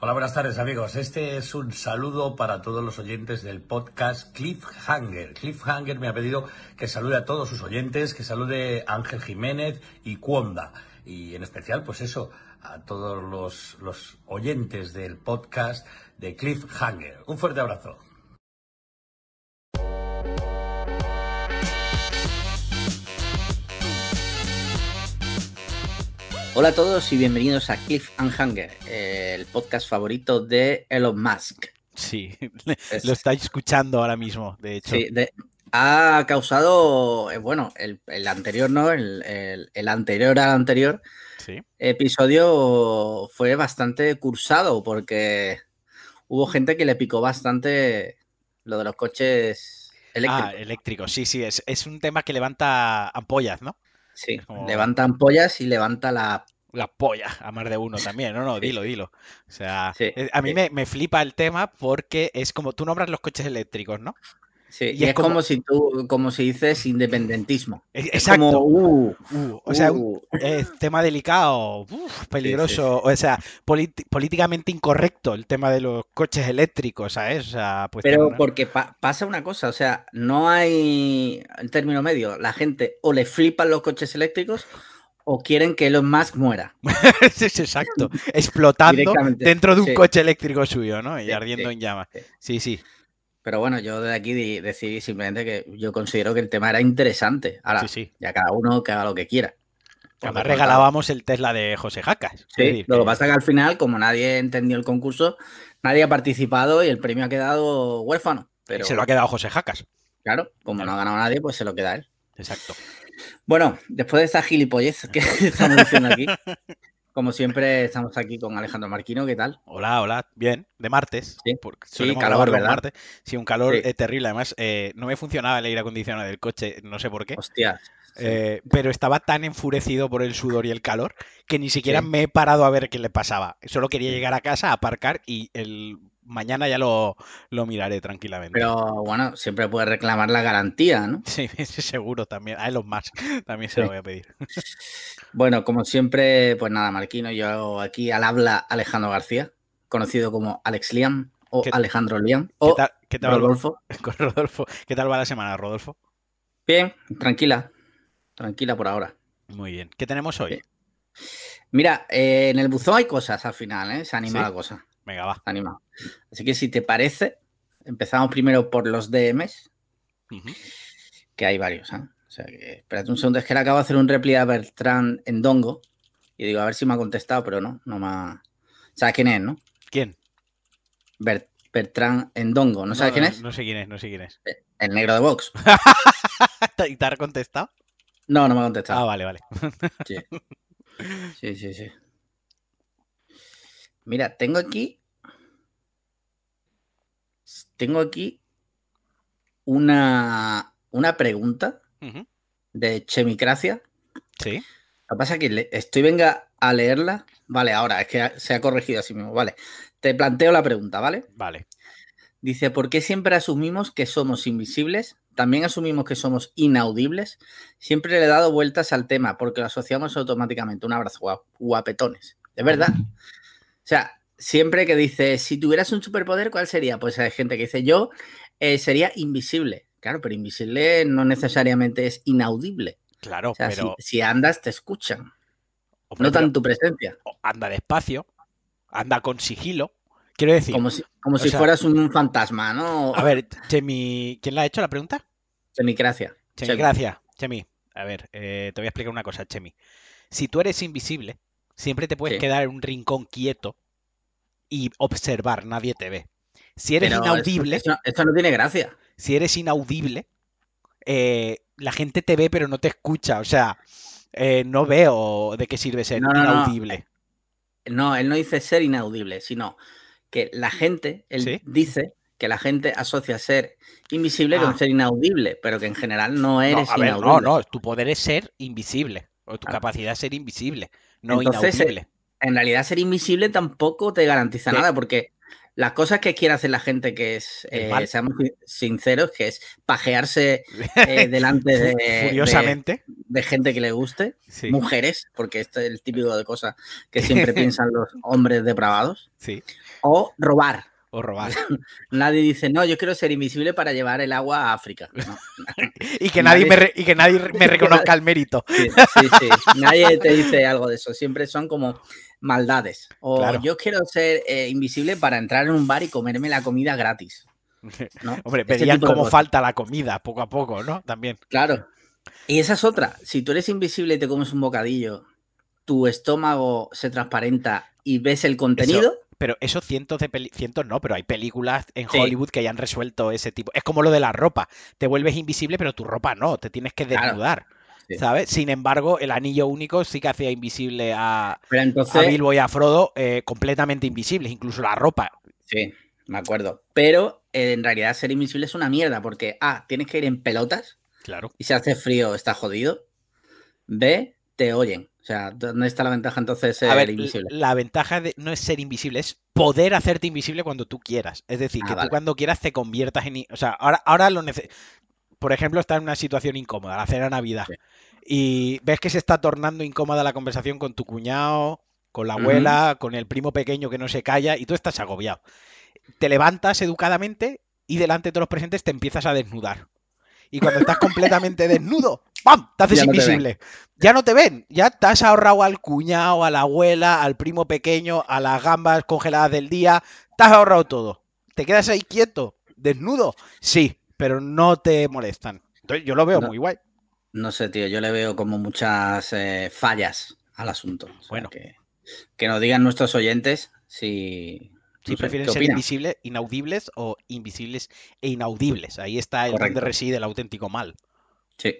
Hola, buenas tardes amigos. Este es un saludo para todos los oyentes del podcast Cliffhanger. Cliffhanger me ha pedido que salude a todos sus oyentes, que salude a Ángel Jiménez y Cuonda. Y en especial, pues eso, a todos los, los oyentes del podcast de Cliffhanger. Un fuerte abrazo. Hola a todos y bienvenidos a Cliff and Hanger, el podcast favorito de Elon Musk. Sí, lo estáis escuchando ahora mismo, de hecho. Sí, ha causado, eh, bueno, el, anterior, ¿no? El, anterior al anterior episodio fue bastante cursado porque hubo gente que le picó bastante lo de los coches eléctricos. Ah, eléctricos, sí, sí, es, es un tema que levanta ampollas, ¿no? Sí, levanta ampollas y levanta la la polla a más de uno también, no, no, dilo, dilo. O sea, a mí me, me, flipa el tema porque es como tú nombras los coches eléctricos, ¿no? Sí, y, es, como... si tú, como si dices independentismo. Exacto. Uh, uh, o sea, uh. es tema delicado, peligroso, o sea, políticamente incorrecto el tema de los coches eléctricos, ¿sabes? O sea, pues Pero porque pasa una cosa, o sea, no hay el término medio. La gente o le flipan los coches eléctricos o quieren que Elon Musk muera. es exacto, explotando dentro de un coche eléctrico suyo, ¿no? Y ardiendo en llamas. Sí, sí. Pero bueno, yo de aquí decidí simplemente que yo considero que el tema era interesante. Ahora, sí, sí. ya cada uno que haga lo que quiera. Además regalábamos el Tesla de José Jacas. Sí, lo que pasa es que al final, como nadie entendió el concurso, nadie ha participado y el premio ha quedado huérfano. Pero... Se lo ha quedado José Jacas. Claro, como no ha ganado nadie, pues se lo queda él. Exacto. Bueno, después de esta gilipollez que estamos diciendo aquí, como siempre, estamos aquí con Alejandro Marquino, ¿qué tal? Hola, hola, bien, de martes. Sí, calor, ¿verdad? Sí, un calor eh, terrible. Además, eh, no me funcionaba el aire acondicionado del coche, no sé por qué. Hostia. Eh, pero estaba tan enfurecido por el sudor y el calor que ni siquiera me he parado a ver qué le pasaba. Solo quería llegar a casa, aparcar y el mañana ya lo, miraré tranquilamente. Pero bueno, siempre puedes reclamar la garantía, ¿no? Sí, seguro también. A los más también se lo voy a pedir. Bueno, como siempre, pues nada, Marquino, yo aquí al habla Alejandro García, conocido como Alex Liam o Alejandro Liam o ¿qué tal, Rodolfo. Rodolfo. ¿Qué tal va la semana, Rodolfo? Bien, tranquila. Tranquila por ahora. Muy bien. ¿Qué tenemos hoy? Mira, eh, en el buzón hay cosas al final, ¿eh? Se anima la cosa. Venga, va. Animado. Así que si te parece, empezamos primero por los DMs, que hay varios. ¿eh? O sea que, espérate un segundo, es que le acabo de hacer un réplica a Bertrand en Dongo. Y digo, a ver si me ha contestado, pero no, no me ha. ¿Sabes quién es, no? ¿Quién? Bertrand en Dongo, ¿no, sabes quién es? No sé quién es, no sé quién es. Eh, el negro de Vox. ¿Y te ha contestado? No, no me ha contestado. Ah, vale, vale. sí, sí, sí. sí. Mira, tengo aquí. Tengo aquí una, una pregunta de Chemicracia. Sí. Lo que pasa es que estoy venga a leerla. Vale, ahora es que se ha corregido así mismo. Vale. Te planteo la pregunta, ¿vale? Vale. Dice, ¿por qué siempre asumimos que somos invisibles? También asumimos que somos inaudibles. Siempre le he dado vueltas al tema porque lo asociamos automáticamente. Un abrazo, guapetones. ¿Es verdad? O sea, siempre que dice, si tuvieras un superpoder, ¿cuál sería? Pues hay gente que dice, yo eh, sería invisible. Claro, pero invisible no necesariamente es inaudible. Claro, pero. Si, andas, te escuchan. no tan tu presencia. Anda despacio, anda con sigilo. Quiero decir. Como si, como si fueras un fantasma, ¿no? A ver, Chemi, ¿quién le ha hecho la pregunta? Chemigracia. Chemigracia. Chemi, a ver, eh, te voy a explicar una cosa, Chemi. Si tú eres invisible, siempre te puedes quedar en un rincón quieto y observar, nadie te ve. Si eres inaudible. Esto, no tiene gracia. Si eres inaudible, eh, la gente te ve, pero no te escucha. O sea, eh, no veo de qué sirve ser inaudible. No, él no dice ser inaudible, sino que la gente, él dice que la gente asocia ser invisible con ah. ser inaudible, pero que en general no eres inaudible. no, no, tu poder es ser invisible, o tu ah. capacidad es ser invisible no Entonces, En realidad ser invisible tampoco te garantiza nada porque las cosas que quiere hacer la gente que es, eh, seamos sinceros, que es pajearse eh, delante de, Furiosamente. De, gente que le guste, mujeres, porque este es el típico de cosas que siempre piensan los hombres depravados. Sí. O robar. O robar. nadie dice, no, yo quiero ser invisible para llevar el agua a África. y, que nadie, me y que nadie me reconozca el mérito. Sí, sí, sí. Nadie te dice algo de eso. Siempre son como maldades. O yo quiero ser eh, invisible para entrar en un bar y comerme la comida gratis. Hombre, este verían cómo falta la comida poco a poco, ¿no? También. Claro. Y esa es otra. Si tú eres invisible y te comes un bocadillo, tu estómago se transparenta y ves el contenido. Pero eso cientos de cientos no, pero hay películas en Hollywood que ya han resuelto ese tipo. Es como lo de la ropa. Te vuelves invisible, pero tu ropa no, te tienes que desnudar. ¿sabes? Sin embargo, el anillo único sí que hacía invisible a, Bilbo y a Frodo eh, completamente invisibles, incluso la ropa. Sí, me acuerdo. Pero eh, en realidad ser invisible es una mierda, porque A, tienes que ir en pelotas. Claro. Y si hace frío, está jodido. B, te oyen. O sea, ¿dónde está la ventaja entonces de ser invisible? La ventaja de, no es ser invisible, es poder hacerte invisible cuando tú quieras. Es decir, ah, que tú cuando quieras te conviertas en. O sea, ahora, ahora lo necesitas por ejemplo, está en una situación incómoda, la cena Navidad, y ves que se está tornando incómoda la conversación con tu cuñado, con la abuela, con el primo pequeño que no se calla, y tú estás agobiado. Te levantas educadamente y delante de todos los presentes te empiezas a desnudar. Y cuando estás completamente desnudo, ¡pam! Te haces invisible. ya no te ven. Ya te has ahorrado al cuñado, a la abuela, al primo pequeño, a las gambas congeladas del día. Te has ahorrado todo. ¿Te quedas ahí quieto? ¿Desnudo? Sí pero no te molestan. Entonces yo lo veo muy guay. No sé, tío, yo le veo como muchas eh, fallas al asunto. bueno. Que, que, nos digan nuestros oyentes si... Si prefieren ser invisibles, inaudibles o invisibles e inaudibles. Ahí está el donde reside el auténtico mal. Sí.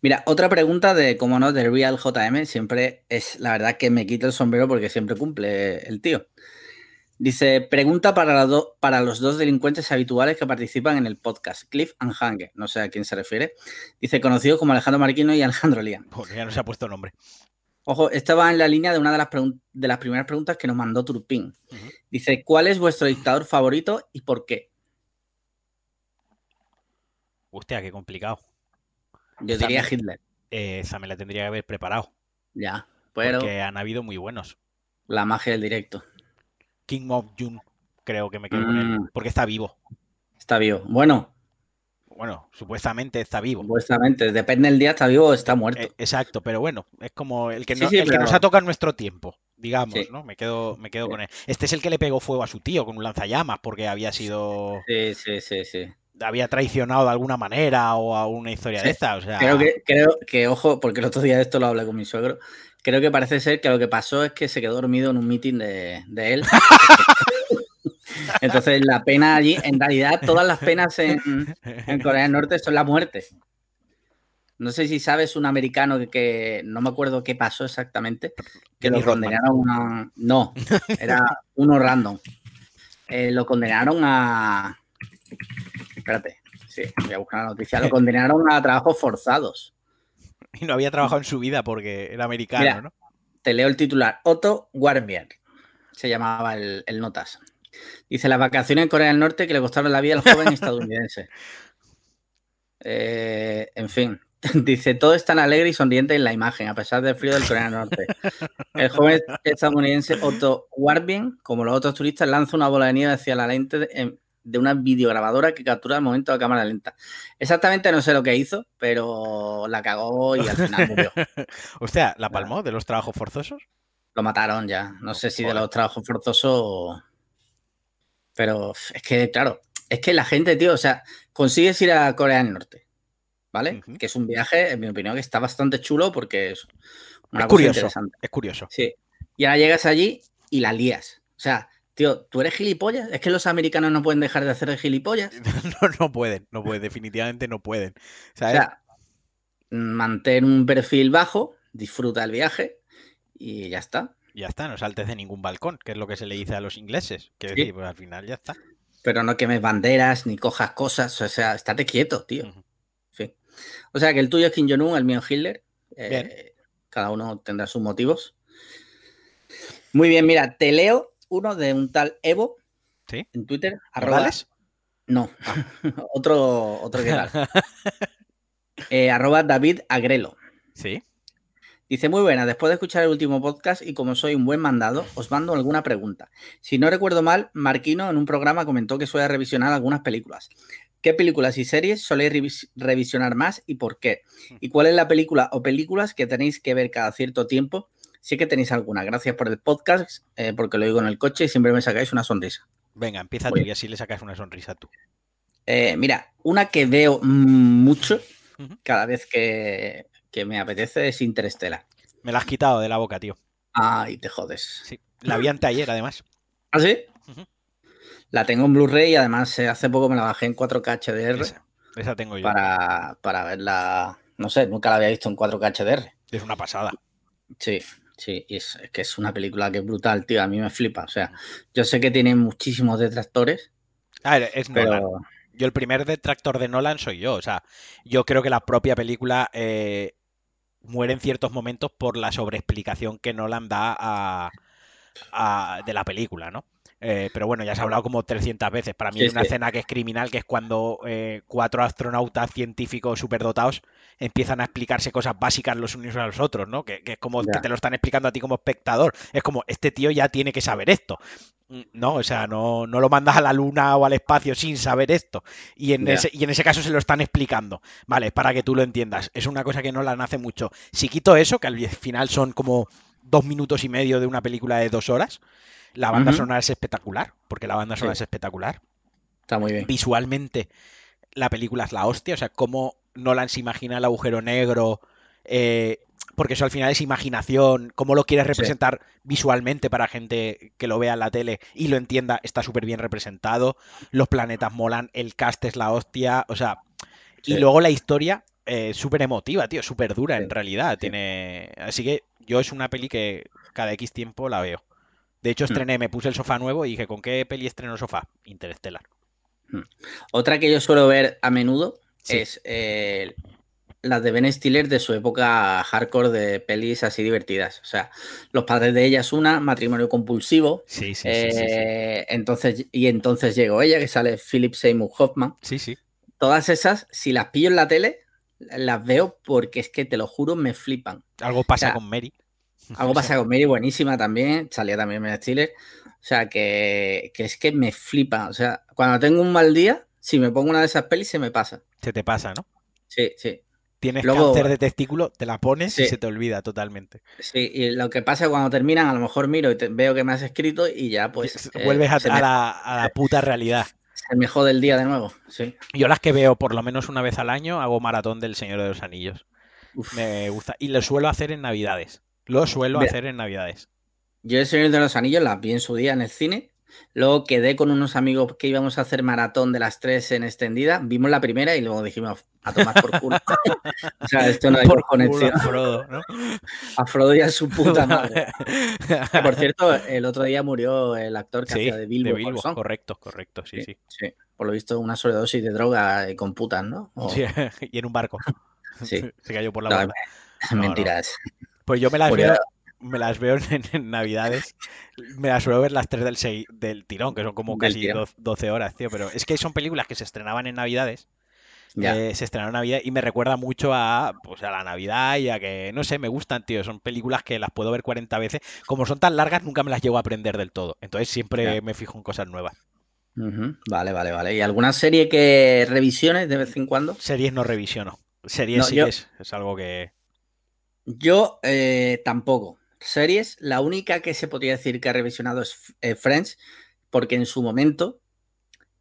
Mira, otra pregunta de, como no, de Real JM, siempre es la verdad que me quito el sombrero porque siempre cumple el tío. Dice, pregunta para, para, los dos delincuentes habituales que participan en el podcast, Cliff and Hange, no sé a quién se refiere. Dice, conocido como Alejandro Marquino y Alejandro Lian. Pues ya no se ha puesto nombre. Ojo, esta va en la línea de una de las, de las primeras preguntas que nos mandó Turpin. Dice, ¿cuál es vuestro dictador favorito y por qué? Hostia, qué complicado. Yo diría Hitler. Eh, esa me la tendría que haber preparado. Ya, pero... Porque han habido muy buenos. La magia del directo. King of June, creo que me quedo con él, mm. porque está vivo. Está vivo. Bueno. Bueno, supuestamente está vivo. Supuestamente, depende del día, está vivo o está muerto. Eh, exacto, pero bueno, es como el que, nos ha tocado en nuestro tiempo, digamos, ¿no? Me quedo, me quedo con él. Este es el que le pegó fuego a su tío con un lanzallamas porque había sido. Sí, sí, sí, sí. Había traicionado de alguna manera o a una historia de esta. O sea... Creo que, creo que, ojo, porque el otro día de esto lo hablé con mi suegro creo que parece ser que lo que pasó es que se quedó dormido en un meeting de, él. Entonces, la pena allí, en realidad, todas las penas en, Corea del Norte son la muerte. No sé si sabes un americano que, no me acuerdo qué pasó exactamente, que lo condenaron a. No, era uno random. Eh, lo condenaron a. Espérate, sí, voy a buscar la noticia. Lo condenaron a trabajos forzados. Y no había trabajado en su vida porque era americano, ¿no? Te leo el titular. Otto Warmbier se llamaba el, notas. Dice las vacaciones en Corea del Norte que le costaron la vida al joven estadounidense. Eh, en fin, dice, todo es tan alegre y sonriente en la imagen, a pesar del frío del Corea del Norte. El joven estadounidense Otto Warmbier, como los otros turistas, lanza una bola de nieve hacia la lente de una videograbadora que captura el momento de cámara lenta. Exactamente no sé lo que hizo, pero la cagó y al final murió. o sea, ¿la palmó de los trabajos forzosos? Lo mataron ya. No sé si de los trabajos forzosos. Pero es que, claro, es que la gente, tío, o sea, consigues ir a Corea del Norte, ¿vale? Que es un viaje, en mi opinión, que está bastante chulo porque es una cosa curioso, interesante. Es curioso. Sí. Y ahora llegas allí y la lías. O sea, Tío, ¿tú eres gilipollas? ¿Es que los americanos no pueden dejar de hacer de gilipollas? no, no pueden, no pueden, definitivamente no pueden. O sea, mantén un perfil bajo, disfruta el viaje y ya está. Ya está, no saltes de ningún balcón, que es lo que se le dice a los ingleses. Que decir, pues al final ya está. Pero no quemes banderas ni cojas cosas, o sea, estate quieto, tío. O sea, que el tuyo es Kim Jong-un, el mío Hitler. Eh, cada uno tendrá sus motivos. Muy bien, mira, te leo uno de un tal Evo, ¿Sí? En Twitter. Arroba, No, otro, otro que tal. Eh, arroba David Agrelo. Sí. Dice, muy buena, después de escuchar el último podcast y como soy un buen mandado, os mando alguna pregunta. Si no recuerdo mal, Marquino en un programa comentó que suele revisionar algunas películas. ¿Qué películas y series soléis revisionar más y por qué? Hmm. ¿Y cuál es la película o películas que tenéis que ver cada cierto tiempo? Sí que tenéis alguna. Gracias por el podcast, eh, porque lo digo en el coche y siempre me sacáis una sonrisa. Venga, empieza tú y así le sacas una sonrisa tú. Eh, mira, una que veo mucho cada vez que, que me apetece es Interestela. Me la has quitado de la boca, tío. Ay, te jodes. Sí, la vi anteayer, además. ¿Ah, sí? La tengo en Blu-ray y además eh, hace poco me la bajé en 4K HDR. Esa, tengo yo. Para, para verla. No sé, nunca la había visto en 4K HDR. Es una pasada. Sí, sí, y es, que es una película que es brutal, tío. A mí me flipa. O sea, yo sé que tiene muchísimos detractores. A ver, es pero... Yo el primer detractor de Nolan soy yo. O sea, yo creo que la propia película eh, muere en ciertos momentos por la sobreexplicación que Nolan da a, de la película, ¿no? Eh, pero bueno, ya se ha hablado como 300 veces. Para mí hay una escena que es criminal, que es cuando eh, cuatro astronautas científicos superdotados empiezan a explicarse cosas básicas los unos a los otros, ¿no? Que, es como que te lo están explicando a ti como espectador. Es como, este tío ya tiene que saber esto. Mm, no, o sea, no, no lo mandas a la luna o al espacio sin saber esto. Y en, ese, y en ese caso se lo están explicando. Vale, para que tú lo entiendas. Es una cosa que no la nace mucho. Si quito eso, que al final son como dos minutos y medio de una película de dos horas, la banda sonora es espectacular, porque la banda sonora es espectacular. Está muy bien. Visualmente, la película es la hostia, o sea, cómo Nolan se imagina el agujero negro, eh, porque eso al final es imaginación, cómo lo quieres representar visualmente para gente que lo vea en la tele y lo entienda, está súper bien representado, los planetas molan, el cast es la hostia, o sea, y luego la historia eh, súper emotiva, tío, súper dura en realidad, tiene... Así que yo es una peli que cada X tiempo la veo. De hecho, hmm. estrené, me puse el sofá nuevo y dije, ¿con qué peli estreno sofá? Interestelar. Hmm. Otra que yo suelo ver a menudo es eh, las de Ben Stiller de su época hardcore de pelis así divertidas. O sea, Los padres de ella es una, Matrimonio compulsivo. Sí, sí, eh, Entonces, y entonces llegó ella, que sale Philip Seymour Hoffman. Sí, sí. Todas esas, si las pillo en la tele, las veo porque es que te lo juro, me flipan. Algo pasa con Mary. Algo pasa con Mary, buenísima también. Salía también Ben Stiller. O sea, que, es que me flipa. O sea, cuando tengo un mal día, si me pongo una de esas pelis, se me pasa. Se te pasa, ¿no? Sí, sí. Tienes cáncer de testículo, te la pones y se te olvida totalmente. Sí, y lo que pasa es cuando terminan, a lo mejor miro y veo que me has escrito y ya pues. Vuelves a, la, puta realidad. Se me jode el día de nuevo, sí. Yo las que veo por lo menos una vez al año hago maratón del Señor de los Anillos. Me gusta. Y lo suelo hacer en Navidades. Lo suelo hacer en Navidades. Yo el Señor de los Anillos las vi en su día en el cine. Luego quedé con unos amigos que íbamos a hacer maratón de las tres en extendida. Vimos la primera y luego dijimos a tomar por culo. o sea, esto no hay por conexión. A Frodo, ¿no? A Frodo y a su puta madre. por cierto, el otro día murió el actor que hacía de Bilbo. De correcto, correcto, sí, sí, sí, Por lo visto, una sobredosis de droga con putas, ¿no? Sí, y en un barco. Sí. Se cayó por la no, Mentiras. Pues yo me las veo, me las veo en, Navidades. Me las suelo ver las tres del, del tirón, que son como casi 12 horas, tío. Pero es que son películas que se estrenaban en Navidades. Eh, se estrenaron en Navidad y me recuerda mucho a, pues, a la Navidad y a que, no sé, me gustan, tío. Son películas que las puedo ver 40 veces. Como son tan largas, nunca me las llego a aprender del todo. Entonces siempre me fijo en cosas nuevas. Vale, vale, vale. ¿Y alguna serie que revisiones de vez en cuando? Series no revisiono. Series sí es, es algo que. Yo eh, tampoco. Series, la única que se podría decir que ha revisionado es eh, Friends, porque en su momento,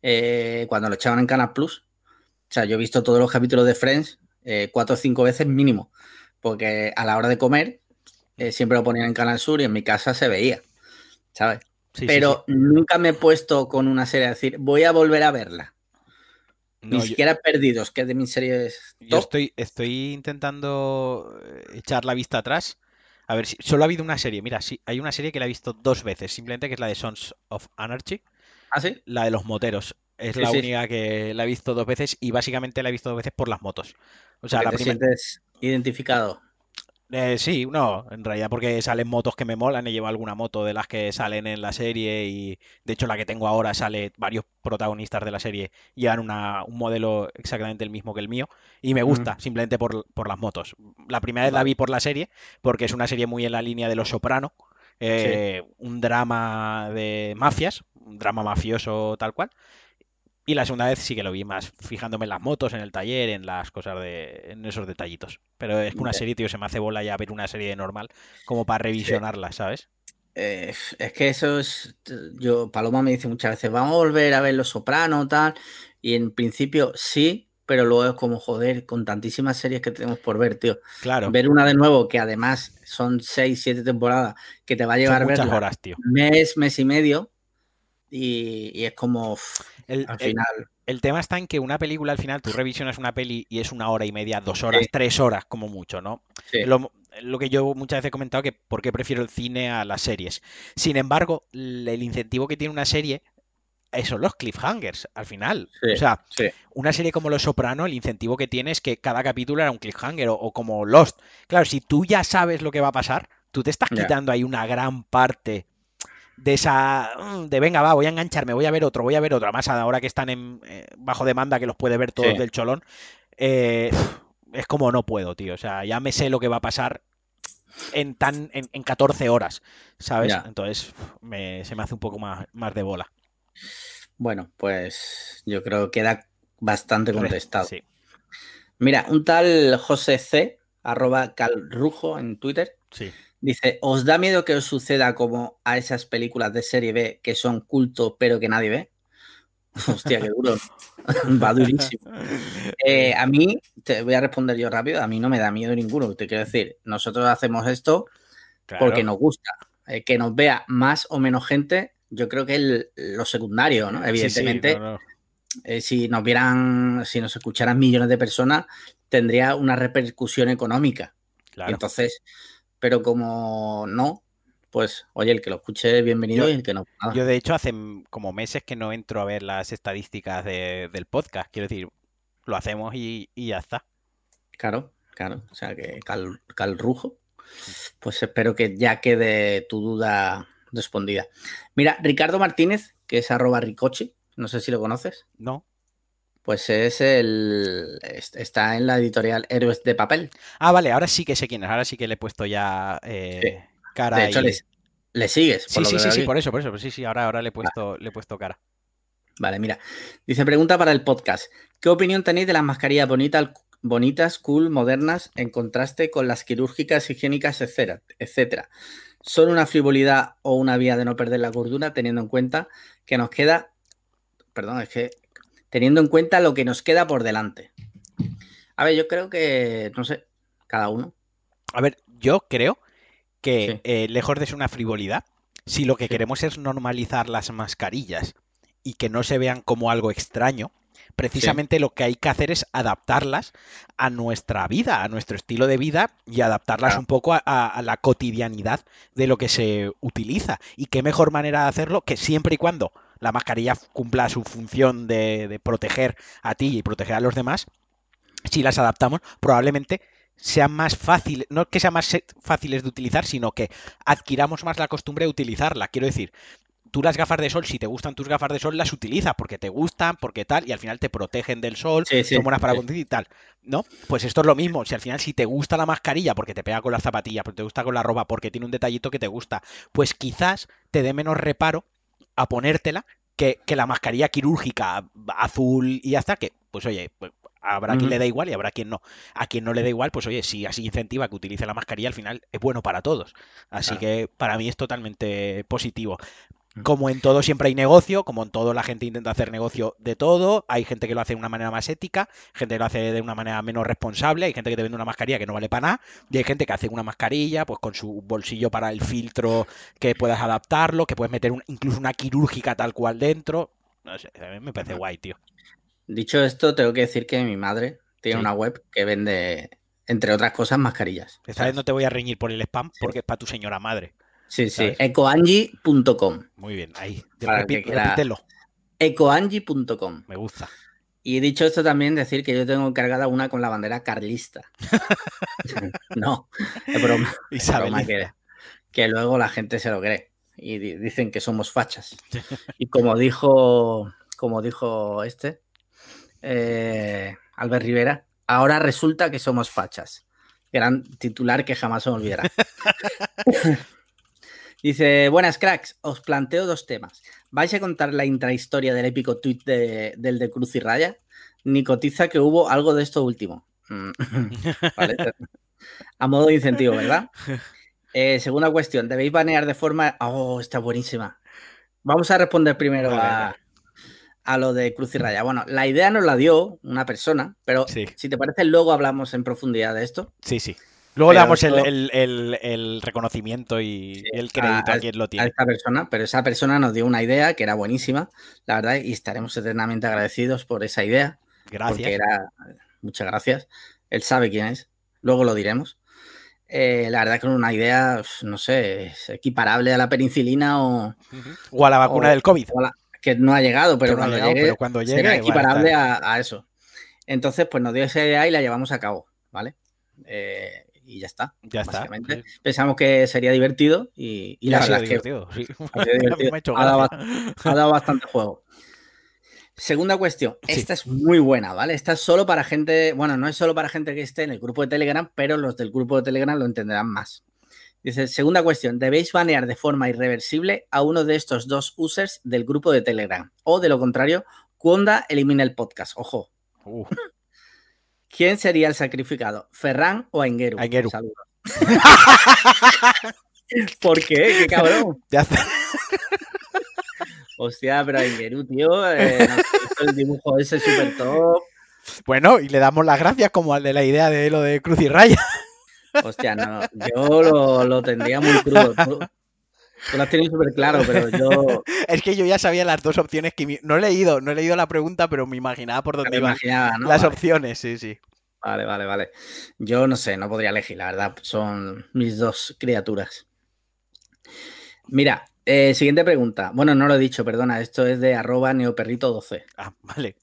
eh, cuando lo echaban en Canal Plus, o sea, yo he visto todos los capítulos de Friends cuatro o cinco veces mínimo, porque a la hora de comer siempre lo ponían en Canal Sur y en mi casa se veía, ¿sabes? Pero nunca me he puesto con una serie a decir, voy a volver a verla. Ni siquiera Perdidos, que es de mis series. Yo estoy, estoy intentando eh, echar la vista atrás. A ver, si solo ha habido una serie. Mira, sí, hay una serie que la he visto dos veces, simplemente que es la de Sons of Anarchy. ¿Ah, sí? La de los moteros. Es la única que la he visto dos veces y básicamente la he visto dos veces por las motos. O sea, la te sientes identificado. Eh, sí, no, en realidad porque salen motos que me molan, he llevado alguna moto de las que salen en la serie y de hecho la que tengo ahora sale varios protagonistas de la serie llevan una, un modelo exactamente el mismo que el mío y me gusta simplemente por, las motos. La primera vez la vi por la serie porque es una serie muy en la línea de Los Soprano, eh, un drama de mafias, un drama mafioso tal cual. Y la segunda vez sí que lo vi más fijándome en las motos, en el taller, en las cosas de. en esos detallitos. Pero es que una serie, tío, se me hace bola ya ver una serie normal como para revisionarla, ¿sabes? Eh, es que eso es. Yo, Paloma me dice muchas veces, vamos a volver a ver Los Sopranos, tal. Y en principio sí, pero luego es como, joder, con tantísimas series que tenemos por ver, tío. Claro. Ver una de nuevo, que además son seis, siete temporadas, que te va a llevar a ver. horas, tío. Mes, mes y medio. Y, es como. El, al final. El, tema está en que una película al final, tú revisionas una peli y es una hora y media, dos horas, tres horas como mucho, ¿no? Lo, que yo muchas veces he comentado que por qué prefiero el cine a las series. Sin embargo, el incentivo que tiene una serie son los cliffhangers al final. o sea, una serie como Los Soprano, el incentivo que tiene es que cada capítulo era un cliffhanger o, como Lost. Claro, si tú ya sabes lo que va a pasar, tú te estás quitando ahí una gran parte de esa mm, de venga va voy a engancharme voy a ver otro voy a ver otro. Más ahora que están en eh, bajo demanda que los puede ver todos del cholón eh, es como no puedo tío. O sea ya me sé lo que va a pasar en tan en, 14 horas sabes entonces se me hace un poco más, más de bola. Bueno pues yo creo que queda bastante contestado. mira un tal José C arroba calrujo en Twitter sí Dice, ¿os da miedo que os suceda como a esas películas de serie B que son culto pero que nadie ve? Hostia, qué duro. Va durísimo. Eh, a mí, te voy a responder yo rápido, a mí no me da miedo ninguno. Te quiero decir, nosotros hacemos esto porque nos gusta. Eh, que nos vea más o menos gente, yo creo que es lo secundario, ¿no? Evidentemente, eh, si nos vieran, si nos escucharan millones de personas, tendría una repercusión económica. Claro. entonces, pero como no, pues oye, el que lo escuche, bienvenido y el que no. Yo de hecho hace como meses que no entro a ver las estadísticas del podcast, quiero decir, lo hacemos y, ya está. Claro, claro, o sea que Cal, Calrujo, pues espero que ya quede tu duda respondida. Mira, Ricardo Martínez, que es arroba ricoche, no sé si lo conoces. No. Pues es el. Está en la editorial Héroes de Papel. Ah, vale, ahora sí que sé quién es. Ahora sí que le he puesto ya eh, cara. De hecho, le, sigues. sí, sí, sí, sí, por eso, por eso. Sí, sí, ahora, ahora le, he puesto, le he puesto cara. Vale, mira. Dice: pregunta para el podcast. ¿Qué opinión tenéis de las mascarillas bonitas, bonitas, cool, modernas, en contraste con las quirúrgicas, higiénicas, etcétera, etcétera? ¿Son una frivolidad o una vía de no perder la gordura, teniendo en cuenta que nos queda. Perdón, es que teniendo en cuenta lo que nos queda por delante. A ver, yo creo que, no sé, cada uno. A ver, yo creo que eh, lejos de ser una frivolidad, si lo que queremos es normalizar las mascarillas y que no se vean como algo extraño, precisamente lo que hay que hacer es adaptarlas a nuestra vida, a nuestro estilo de vida y adaptarlas un poco a, la cotidianidad de lo que se utiliza. Y qué mejor manera de hacerlo que siempre y cuando la mascarilla cumpla su función de, proteger a ti y proteger a los demás, si las adaptamos, probablemente sean más fáciles, no que sean más fáciles de utilizar, sino que adquiramos más la costumbre de utilizarla. Quiero decir, tú las gafas de sol, si te gustan tus gafas de sol, las utilizas porque te gustan, porque tal, y al final te protegen del sol, son buenas para conducir y tal. ¿No? Pues esto es lo mismo. Si al final, si te gusta la mascarilla porque te pega con las zapatillas, porque te gusta con la ropa, porque tiene un detallito que te gusta, pues quizás te dé menos reparo a ponértela que, la mascarilla quirúrgica azul y hasta que, pues oye, pues, habrá quien le da igual y habrá quien no. A quien no le da igual, pues oye, si así incentiva que utilice la mascarilla, al final es bueno para todos. Así que para mí es totalmente positivo. Como en todo siempre hay negocio, como en todo la gente intenta hacer negocio de todo, hay gente que lo hace de una manera más ética, gente que lo hace de una manera menos responsable, hay gente que te vende una mascarilla que no vale para nada, y hay gente que hace una mascarilla pues con su bolsillo para el filtro que puedas adaptarlo, que puedes meter incluso una quirúrgica tal cual dentro. No sé, a mí me parece guay, tío. Dicho esto, tengo que decir que mi madre tiene una web que vende, entre otras cosas, mascarillas. Esta vez no te voy a reñir por el spam porque es para tu señora madre. Sí, sí, ecoangi.com. Muy bien, ahí. repítelo. Ecoangi.com. Me gusta. Y dicho esto también decir que yo tengo encargada una con la bandera carlista. no, es broma. Es broma que, que, luego la gente se lo cree y dicen que somos fachas. Y como dijo, como dijo este, eh, Albert Rivera, ahora resulta que somos fachas. Gran titular que jamás se me olvidará. Dice, buenas cracks, os planteo dos temas. ¿Vais a contar la intrahistoria del épico tweet del de Cruz y Raya? Ni cotiza que hubo algo de esto último. Mm. A modo de incentivo, ¿verdad? Eh, segunda cuestión, ¿debéis banear de forma... Oh, está buenísima. Vamos a responder primero a, a lo de Cruz y Raya. Bueno, la idea nos la dio una persona, pero si te parece, luego hablamos en profundidad de esto. Sí, sí. Luego le damos el, reconocimiento y el crédito a, quien lo tiene. A esta persona, pero esa persona nos dio una idea que era buenísima, la verdad, y estaremos eternamente agradecidos por esa idea. Gracias. Porque era, muchas gracias. Él sabe quién es, luego lo diremos. Eh, la verdad que una idea, no sé, es equiparable a la penicilina o... O a la vacuna del COVID que no ha llegado, pero, cuando, llegue, será equiparable a, eso. Entonces, pues nos dio esa idea y la llevamos a cabo, ¿vale? Eh, y ya está. Ya está. Pensamos que sería divertido y, la verdad es que ha, dado, bastante juego. Segunda cuestión, esta es muy buena, ¿vale? Esta es solo para gente, bueno, no es solo para gente que esté en el grupo de Telegram, pero los del grupo de Telegram lo entenderán más. Dice, segunda cuestión, debéis banear de forma irreversible a uno de estos dos users del grupo de Telegram. O de lo contrario, Cuonda elimina el podcast. Ojo. ¿Quién sería el sacrificado? ¿Ferran o? Aingeru. Saludos. ¿Por qué? ¿Qué cabrón? Ya está. Hostia, pero Aingeru, tío, eh, el dibujo ese súper top. Bueno, y le damos las gracias como al de la idea de lo de Cruz y Raya. Hostia, no, yo lo, tendría muy crudo. Tú, lo has tenido súper claro, pero yo. Es que yo ya sabía las dos opciones que. No he leído, no he leído la pregunta, pero me imaginaba por dónde iban las opciones, sí, sí. Vale, vale, vale. Yo no sé, no podría elegir, la verdad. Son mis dos criaturas. Mira, eh, siguiente pregunta. Bueno, no lo he dicho, perdona. Esto es de arroba neoperrito12. Ah, vale.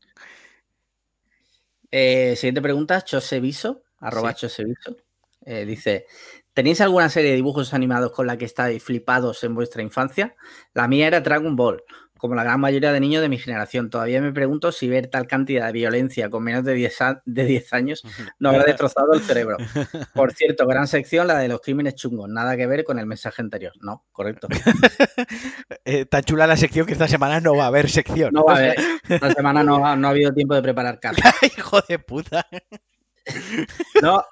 Eh, siguiente pregunta, Choseviso, arroba Choseviso. Eh, dice, ¿tenéis alguna serie de dibujos animados con la que estáis flipados en vuestra infancia? La mía era Dragon Ball, como la gran mayoría de niños de mi generación. Todavía me pregunto si ver tal cantidad de violencia con menos de 10, de años no habrá destrozado el cerebro. Por cierto, gran sección, la de los crímenes chungos. Nada que ver con el mensaje anterior. No, correcto. eh, tan chula la sección que esta semana no va a haber sección. No va a haber. Esta semana no, ha habido tiempo de preparar casa. Hijo de puta. No,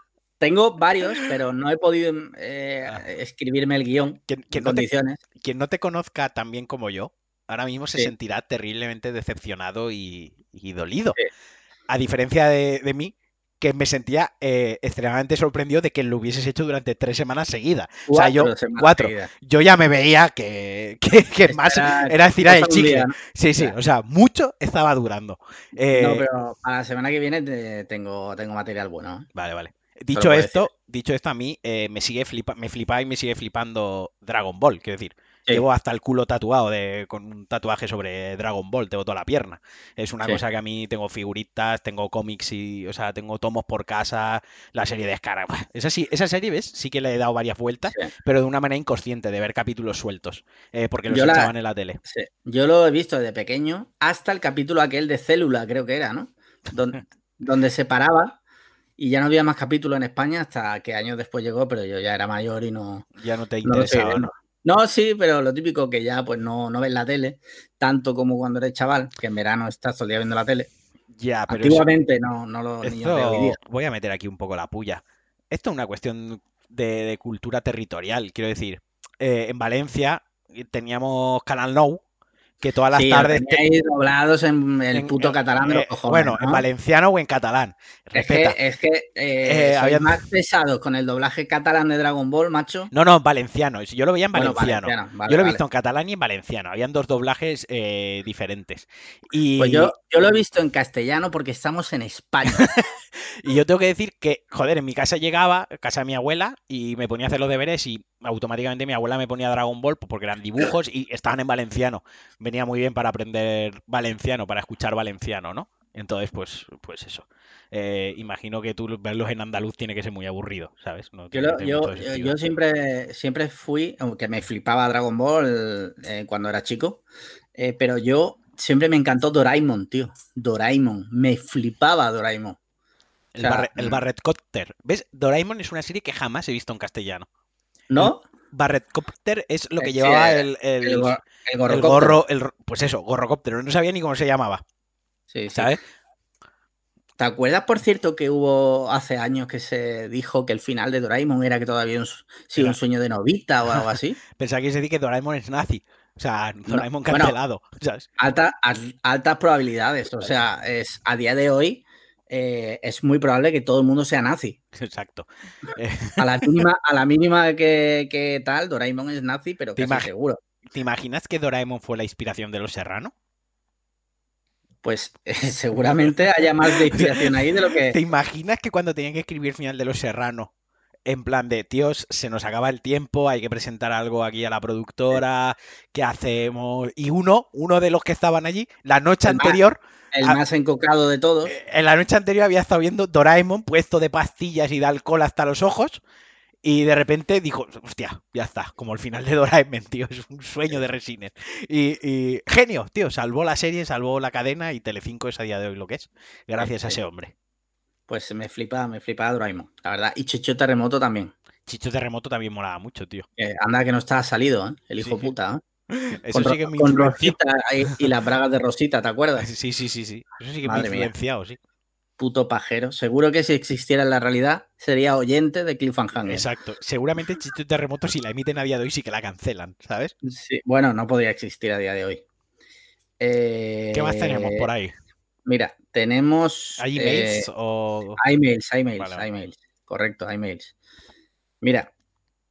tengo varios, pero no he podido eh, ah. escribirme el guion en condiciones. quien no te conozca tan bien como yo, ahora mismo se sentirá terriblemente decepcionado y, dolido. A diferencia de, mí, que me sentía eh, extremadamente sorprendido de que lo hubieses hecho durante tres semanas seguidas. o sea, yo, cuatro. Yo ya me veía que, más era, decir el chicle. Sí, sí, o sea, mucho estaba durando. no, eh, pero a la semana que viene tengo, tengo material bueno. Vale, vale. Dicho esto, dicho esto, a mí eh, me sigue flipa, me flipa y me sigue flipando Dragon Ball, quiero decir. Llevo hasta el culo tatuado de, con un tatuaje sobre Dragon Ball, tengo toda la pierna. Es una cosa que a mí tengo figuritas, tengo cómics y, o sea, tengo tomos por casa, la serie de Scar. Esa, sí, esa serie, ¿ves? Sí que le he dado varias vueltas, pero de una manera inconsciente, de ver capítulos sueltos, eh, porque los echaban en la tele. Yo lo he visto desde pequeño hasta el capítulo aquel de Célula, creo que era, ¿no? Donde, donde se paraba y ya no había más capítulos en España hasta que años después llegó, pero yo ya era mayor y no. Ya no te interesaba, ¿no? No, sí, pero lo típico que ya pues no, no ves la tele, tanto como cuando eres chaval, que en verano estás todo el día viendo la tele. Ya, pero. Antiguamente no, no lo niños Voy a meter aquí un poco la puya. Esto es una cuestión de, cultura territorial, quiero decir. Eh, en Valencia teníamos Canal Nou, que todas las tardes. doblados en el puto catalán de los eh, cojones, Bueno, en valenciano o en catalán. Es que, es que eh, eh más pesados con el doblaje catalán de Dragon Ball, macho. No, no, en valenciano. Yo lo veía en valenciano. yo lo he visto en catalán y en valenciano. Habían dos doblajes eh, diferentes. Y... Pues yo, yo lo he visto en castellano porque estamos en España. y yo tengo que decir que, joder, en mi casa llegaba, casa de mi abuela, y me ponía a hacer los deberes y automáticamente mi abuela me ponía Dragon Ball porque eran dibujos y estaban en valenciano. Venía muy bien para aprender valenciano, para escuchar valenciano, ¿no? Entonces, pues, pues eso. Eh, imagino que tú verlos en andaluz tiene que ser muy aburrido, ¿sabes? yo, siempre, siempre fui, aunque me flipaba Dragon Ball eh, cuando era chico, eh, pero yo siempre me encantó Doraemon, tío. Doraemon, me flipaba Doraemon. El, el Barret Copter. ¿Ves? Doraemon es una serie que jamás he visto en castellano. ¿No? Barret Copter es lo que llevaba el, el, gorro, pues eso, gorrocóptero. No sabía ni cómo se llamaba. Sí, ¿Sabes? ¿Te acuerdas, por cierto, que hubo hace años que se dijo que el final de Doraemon era que todavía un, un sueño de novita o algo así? Pensaba que se dice que Doraemon es nazi. O sea, Doraemon cancelado. altas probabilidades. O sea, es a día de hoy eh, es muy probable que todo el mundo sea nazi. Exacto. A la mínima, a la mínima que, tal, Doraemon es nazi, pero casi seguro. ¿Te imaginas que Doraemon fue la inspiración de los Serrano? pues seguramente haya más de inspiración ahí de lo que. ¿Te imaginas que cuando tenían que escribir el final de Los Serrano, en plan de, tíos, se nos acaba el tiempo, hay que presentar algo aquí a la productora, ¿qué hacemos? Y uno, uno de los que estaban allí, la noche anterior. el más encocado de todos. Eh, en la noche anterior había estado viendo Doraemon puesto de pastillas y de alcohol hasta los ojos. Y de repente dijo, hostia, ya está, como el final de Doraemon, tío, es un sueño de resines. Y, genio, tío, salvó la serie, salvó la cadena y Telecinco es a día de hoy lo que es, gracias a ese hombre. Pues me flipa, me flipa Doraemon, la verdad. Y Chicho Terremoto también. Chicho Terremoto también molaba mucho, tío. anda que no está salido, ¿eh? el hijo puta. ¿eh? Eso con, sí que me con Rosita y, las bragas de Rosita, ¿te acuerdas? Sí, sí, sí, sí. Eso sí que me ha influenciado, sí puto pajero. Seguro que si existiera en la realidad sería oyente de Cliffhanger. Exacto. Seguramente Chicho Terremoto si la emiten a día de hoy sí que la cancelan, ¿sabes? Sí. Bueno, no podría existir a día de hoy. ¿Qué más tenemos por ahí? Mira, tenemos... ¿Hay emails eh, o...? Hay emails, hay emails, hay emails. Correcto, hay mails. Mira,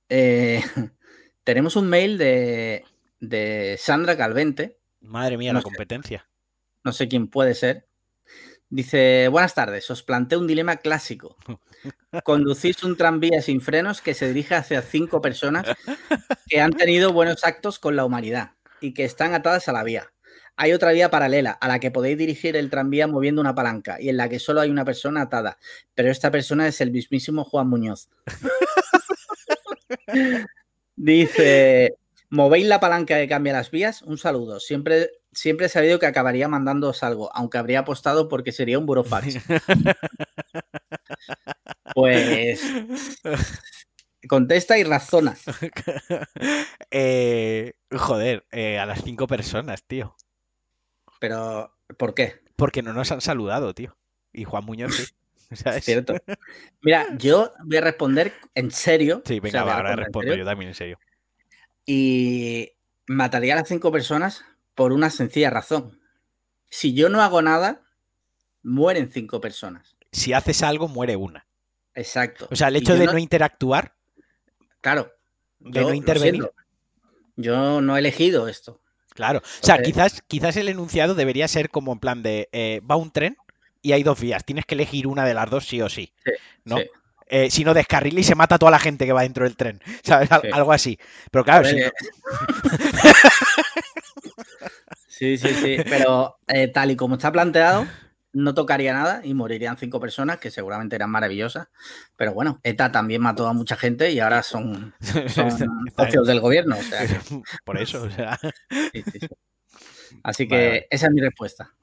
eh, tenemos un mail de, de Sandra Calvente. Madre mía, la competencia. no sé quién puede ser. Dice, buenas tardes, os planteo un dilema clásico. Conducís un tranvía sin frenos que se dirige hacia cinco personas que han tenido buenos actos con la humanidad y que están atadas a la vía. Hay otra vía paralela a la que podéis dirigir el tranvía moviendo una palanca y en la que solo hay una persona atada, pero esta persona es el mismísimo Juan Muñoz. Dice, ¿movéis la palanca que cambia las vías? Un saludo. Siempre siempre he sabido que acabaría mandándoos algo, aunque habría apostado porque sería un burofax. pues contesta y razona. Eh, joder, eh, a las cinco personas, tío. Pero, ¿por qué? Porque no nos han saludado, tío. Y Juan Muñoz sí. Es cierto. Mira, yo voy a responder en serio. Sí, venga, ahora respondo yo también en serio. Y mataría a las cinco personas por una sencilla razón. Si yo no hago nada, mueren cinco personas. Si haces algo, muere una. Exacto. O sea, el hecho de no... interactuar. Claro. De no intervenir. Yo no he elegido esto. Claro. O sea, quizás, quizás el enunciado debería ser como en plan de eh, va un tren y hay dos vías. Tienes que elegir una de las dos sí o sí. ¿No? Eh, si no descarrila y se mata a toda la gente que va dentro del tren. ¿Sabes? Algo así. Pero claro, si eh, Sí, sí, sí. Pero tal y como está planteado, no tocaría nada y morirían cinco personas que seguramente eran maravillosas. Pero bueno, ETA también mató a mucha gente y ahora son, socios del gobierno. Por eso, o sea. Así que esa es mi respuesta.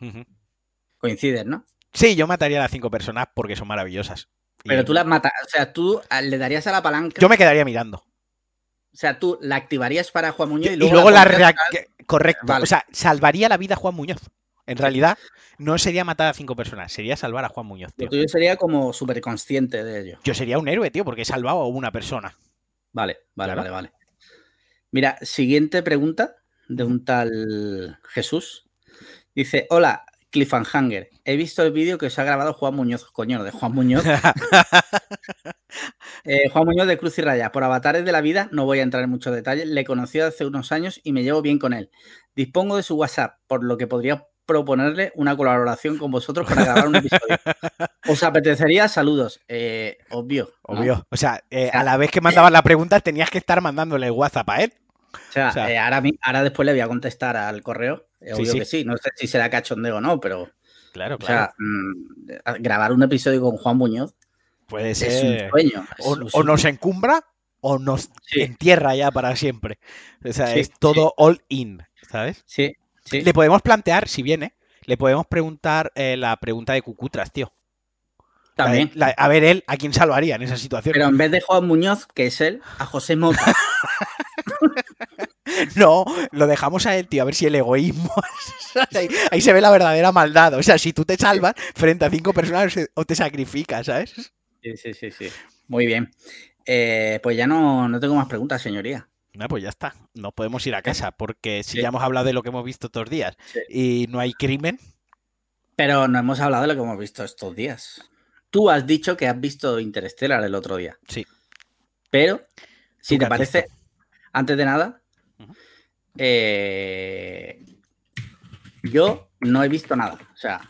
Coincides, ¿no? Sí, yo mataría a las cinco personas porque son maravillosas. Pero tú las matas, o sea, tú le darías a la palanca. Yo me quedaría mirando. O sea, tú la activarías para Juan Muñoz y luego, la, Correcto. O sea, salvaría la vida a Juan Muñoz. En realidad, no sería matar a cinco personas, sería salvar a Juan Muñoz. Tío. Yo sería como súper consciente de ello. Yo sería un héroe, tío, porque he salvado a una persona. Vale, vale, vale, vale. Mira, siguiente pregunta de un tal Jesús. Dice, hola, Cliffhanger. He visto el vídeo que os ha grabado Juan Muñoz, coño, de Juan Muñoz. Eh, Juan Muñoz de Cruz y Raya. Por avatares de la vida, no voy a entrar en muchos detalles. Le conocí hace unos años y me llevo bien con él. Dispongo de su WhatsApp, por lo que podría proponerle una colaboración con vosotros para grabar un episodio. ¿Os apetecería? Saludos. Eh, obvio. Obvio. O sea, eh, a la vez que mandabas la pregunta, tenías que estar mandándole WhatsApp a él. O sea, ahora, ahora después le voy a contestar al correo Obvio que sí, no sé si será cachondeo o no, pero Claro, claro. O sea, mm, grabar un episodio con Juan Muñoz puede ser. es un sueño. O, es o un- nos encumbra o nos Sí. entierra ya para siempre. O sea, Sí, es todo all in, ¿sabes? Sí, sí. Le podemos plantear, si viene, le podemos preguntar eh, la pregunta de Cucutras, tío. La También. la- a ver él, ¿a quién salvaría en esa situación? Pero en vez de Juan Muñoz, que es él, a José Mota. No, lo dejamos a él, tío, a ver si el egoísmo. ahí, ahí se ve la verdadera maldad. O sea, si tú te salvas frente a cinco personas o te sacrificas, ¿sabes? Sí, sí, sí, sí. Muy bien. Eh, pues ya no, no tengo más preguntas, señoría. No, pues ya está. No podemos ir a casa, porque si Sí. ya hemos hablado de lo que hemos visto estos días Sí. y no hay crimen, Pero no hemos hablado de lo que hemos visto estos días. Tú has dicho que has visto Interstellar el otro día. Sí. Pero, si ¿Tú qué te parece, visto? antes de nada, eh, yo no he visto nada. O sea,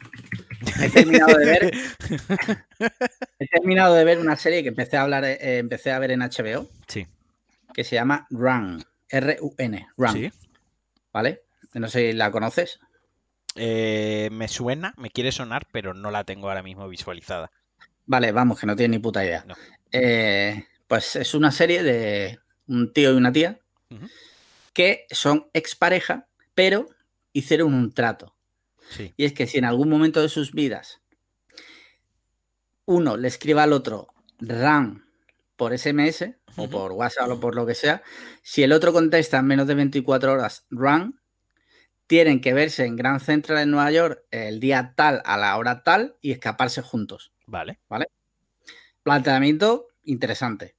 he terminado de ver, he terminado de ver una serie que empecé a hablar, eh, empecé a ver en HBO, Sí. Que se llama Run, R-U-N, Run, Sí. ¿vale? No sé si la conoces. Eh, me suena, me quiere sonar, pero no la tengo ahora mismo visualizada. Vale, vamos, que no tiene ni puta idea. No. Eh, pues es una serie de un tío y una tía que son expareja, pero hicieron un trato. Sí. Y es que si en algún momento de sus vidas uno le escribe al otro run por SMS o por WhatsApp o por lo que sea, si el otro contesta en menos de 24 horas run, tienen que verse en Grand Central en Nueva York el día tal a la hora tal y escaparse juntos. Vale. Planteamiento interesante,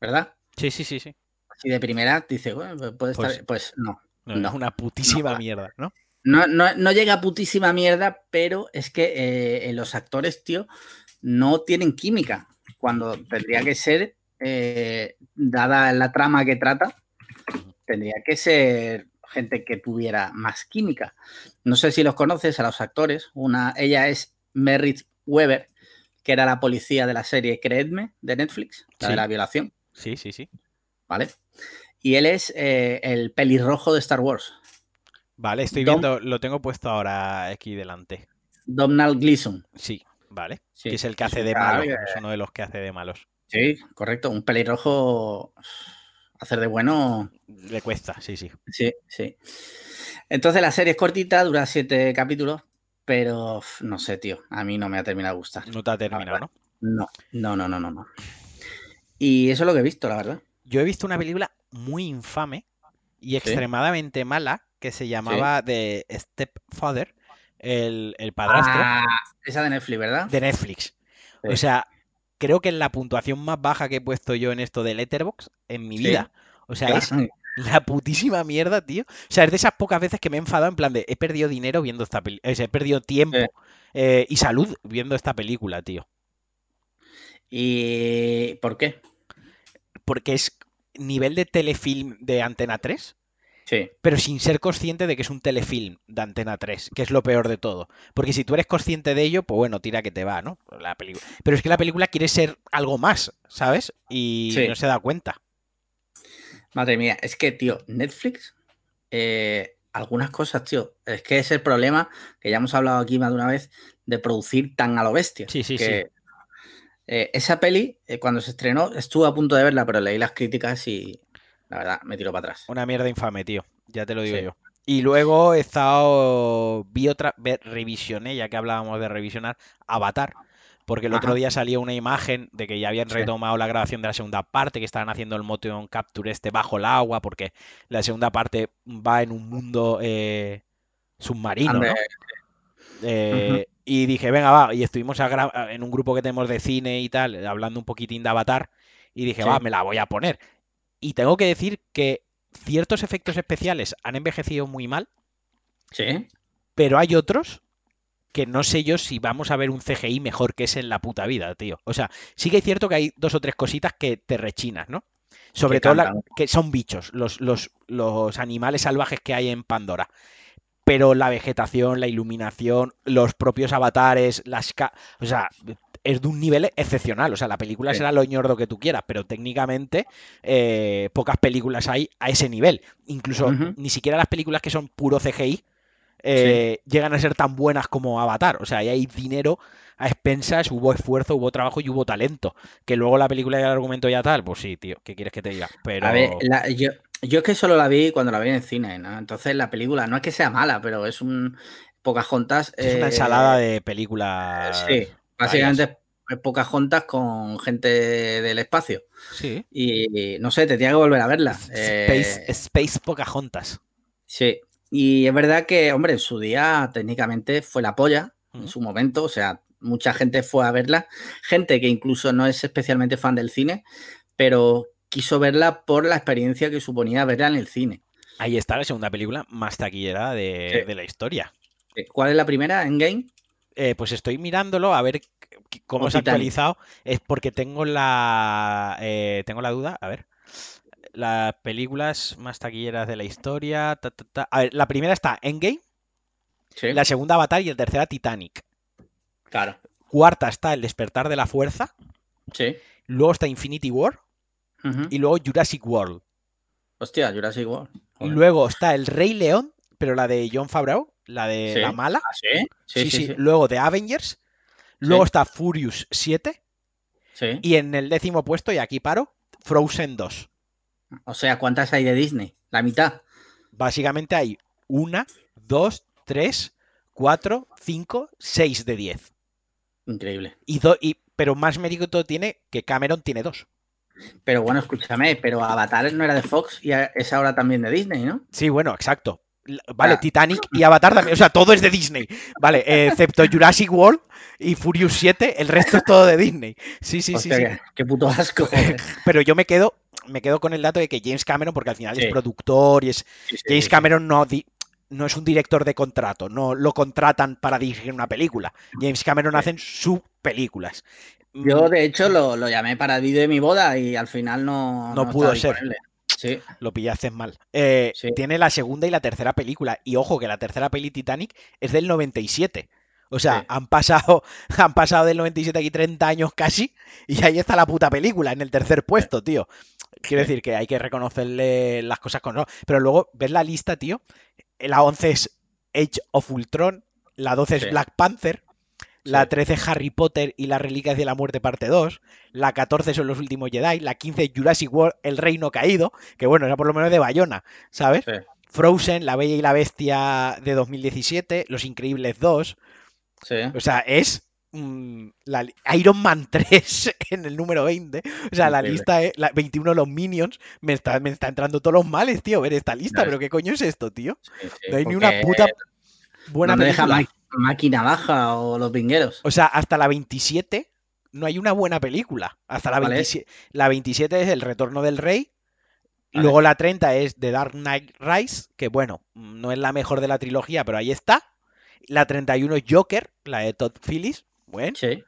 ¿verdad? Sí, sí, sí, sí. Si de primera dice, bueno, pues puede estar. Pues- Pues, no. No, No. Es una putísima No. mierda, ¿no? No, no, no llega a putísima mierda, pero es que eh, los actores, tío, no tienen química. Cuando tendría que ser, eh, dada la trama que trata, tendría que ser gente que tuviera más química. No sé si los conoces a los actores. Una, ella es Merritt Weber, que era la policía de la serie Creedme de Netflix, la Sí. de la violación, Sí, sí, sí. ¿vale? Y él es eh, el pelirrojo de Star Wars, Vale, estoy Dom- viendo, lo tengo puesto ahora aquí delante. Donald Gleason. Sí, vale. Sí, que es el que hace de chaval malo. que- Es uno de los que hace de malos. Sí, correcto. Un pelirrojo hacer de bueno. Le cuesta, sí, sí. Sí, sí. Entonces la serie es cortita, dura siete capítulos, pero no sé, tío. A mí no me ha terminado de gustar. No te ha terminado, ¿no? No, no, no, no, no. no. Y eso es lo que he visto, la verdad. Yo he visto una película muy infame y extremadamente mala que se llamaba The Stepfather, el, el padrastro, Ah, esa de Netflix, ¿verdad? de Netflix. Sí. O sea, creo que es la puntuación más baja que he puesto yo en esto de Letterboxd en mi Sí. vida. O sea, es la putísima mierda, tío. O sea, es de esas pocas veces que me he enfadado en plan de he perdido dinero viendo esta película. he perdido tiempo Sí. eh, y salud viendo esta película, tío. ¿Y por qué? Porque es nivel de telefilm de Antena 3, Sí. pero sin ser consciente de que es un telefilm de Antena 3, que es lo peor de todo. Porque si tú eres consciente de ello, pues bueno, tira que te va, ¿no? La película. Pero es que la película quiere ser algo más, ¿sabes? Y Sí. no se da cuenta. Madre mía, es que, tío, Netflix, eh, algunas cosas, tío, es que es el problema que ya hemos hablado aquí más de una vez de producir tan a lo bestia. Sí, sí, que, eh, esa peli, eh, cuando se estrenó, estuve a punto de verla, pero leí las críticas y la verdad me tiró para atrás. Una mierda infame, tío. Ya te lo digo Sí. yo. Y luego he estado. Vi otra. revisioné, ya que hablábamos de revisionar, Avatar. Porque el otro día salía una imagen de que ya habían Sí. retomado la grabación de la segunda parte, que estaban haciendo el motion capture este bajo el agua, porque la segunda parte va en un mundo eh, submarino, ¿no? Eh, Y dije, venga, va. Y estuvimos en un grupo que tenemos de cine y tal, hablando un poquitín de Avatar. Y dije, Sí. va, me la voy a poner. Y tengo que decir que ciertos efectos especiales han envejecido muy mal, Sí, pero hay otros que no sé yo si vamos a ver un CGI mejor que ese en la puta vida, tío. O sea, sí que es cierto que hay dos o tres cositas que te rechinas, ¿no? Sobre Que todo la- que son bichos, los, los, los animales salvajes que hay en Pandora. Pero la vegetación, la iluminación, los propios avatares, las... ca- O sea, es de un nivel excepcional. O sea, la película Sí. será lo ñordo que tú quieras, pero técnicamente eh, pocas películas hay a ese nivel. Incluso ni siquiera las películas que son puro CGI eh, llegan a ser tan buenas como Avatar. O sea, ahí hay dinero a expensas, hubo esfuerzo, hubo trabajo y hubo talento. Que luego la película y el argumento ya tal, pues sí, tío, ¿qué quieres que te diga? Pero... A ver, yo, yo es que solo la vi cuando la vi en el cine, ¿no? Entonces la película no es que sea mala, pero es un Pocahontas. Es una eh, ensalada de películas. Sí, básicamente es Pocahontas con gente del espacio. Sí. Y no sé, te tenía que volver a verla. Space, eh, Space Pocahontas. Sí. Y es verdad que, hombre, en su día técnicamente fue la polla, en su momento, o sea, mucha gente fue a verla, gente que incluso no es especialmente fan del cine, pero quiso verla por la experiencia que suponía verla en el cine. Ahí está la segunda película más taquillera de, la historia. ¿Cuál es la primera? ¿En Game? Eh, pues estoy mirándolo a ver cómo se ha actualizado. Es porque tengo la eh, tengo la duda. A ver. Las películas más taquilleras de la historia. A ver, la primera está Endgame. Sí. La segunda Avatar y la tercera Titanic. Claro. Cuarta está El despertar de la fuerza. Sí. Luego está Infinity War. Y luego Jurassic World. Hostia, Jurassic World. Luego está El Rey León, pero la de John Favreau, la de la mala. ¿Ah, sí? Sí, sí, Luego de Avengers. Luego está Furious 7. Sí. Y en el décimo puesto, y aquí paro, Frozen 2. O sea, ¿cuántas hay de Disney? La mitad. Básicamente hay una, dos, tres, cuatro, cinco, seis de diez. Increíble. Y, y pero más mérito tiene que Cameron tiene dos. Pero bueno, escúchame, pero Avatar no era de Fox y es ahora también de Disney, ¿no? Sí, bueno, exacto. Vale, Titanic y Avatar también, o sea, todo es de Disney. Vale, excepto Jurassic World y Furious 7, el resto es todo de Disney. Sí, sí, sí, sí. Qué puto asco. Pero yo me quedo, me quedo con el dato de que James Cameron, porque al final es productor y es. James Cameron no, no es un director de contrato, no lo contratan para dirigir una película. James Cameron hacen sus películas. Yo, mm. de hecho, lo, llamé para el vídeo de mi boda y al final no, no, pudo ser. Sí. Lo pillaste mal. Eh, tiene la segunda y la tercera película. Y ojo que la tercera peli Titanic es del 97. O sea, han pasado han pasado del 97 aquí 30 años casi y ahí está la puta película en el tercer puesto, tío. Quiero decir que hay que reconocerle las cosas con. Pero luego ves la lista, tío. La 11 es Age of Ultron, la 12 es Black Panther, la 13 es Harry Potter y las Reliquias de la Muerte parte 2. La 14 son los últimos Jedi. La 15 es Jurassic World, El Reino Caído, que bueno, era por lo menos de Bayona, ¿sabes? Frozen, La Bella y la Bestia de 2017, Los Increíbles 2. O sea, es mm, la, Iron Man 3 en el número 20. O sea, la lista es la, 21 los Minions. Me está, me está entrando todos los males, tío, ver esta lista. Pero ¿qué coño es esto, tío? no hay ni una puta buena no película. Máquina Baja o Los Vingueros. O sea, hasta la 27 no hay una buena película. Hasta la, 27, la 27 es El Retorno del Rey. Luego la 30 es The Dark Knight Rise, que bueno, no es la mejor de la trilogía, pero ahí está. La 31 es Joker, la de Todd Phillips. Bueno. Sí.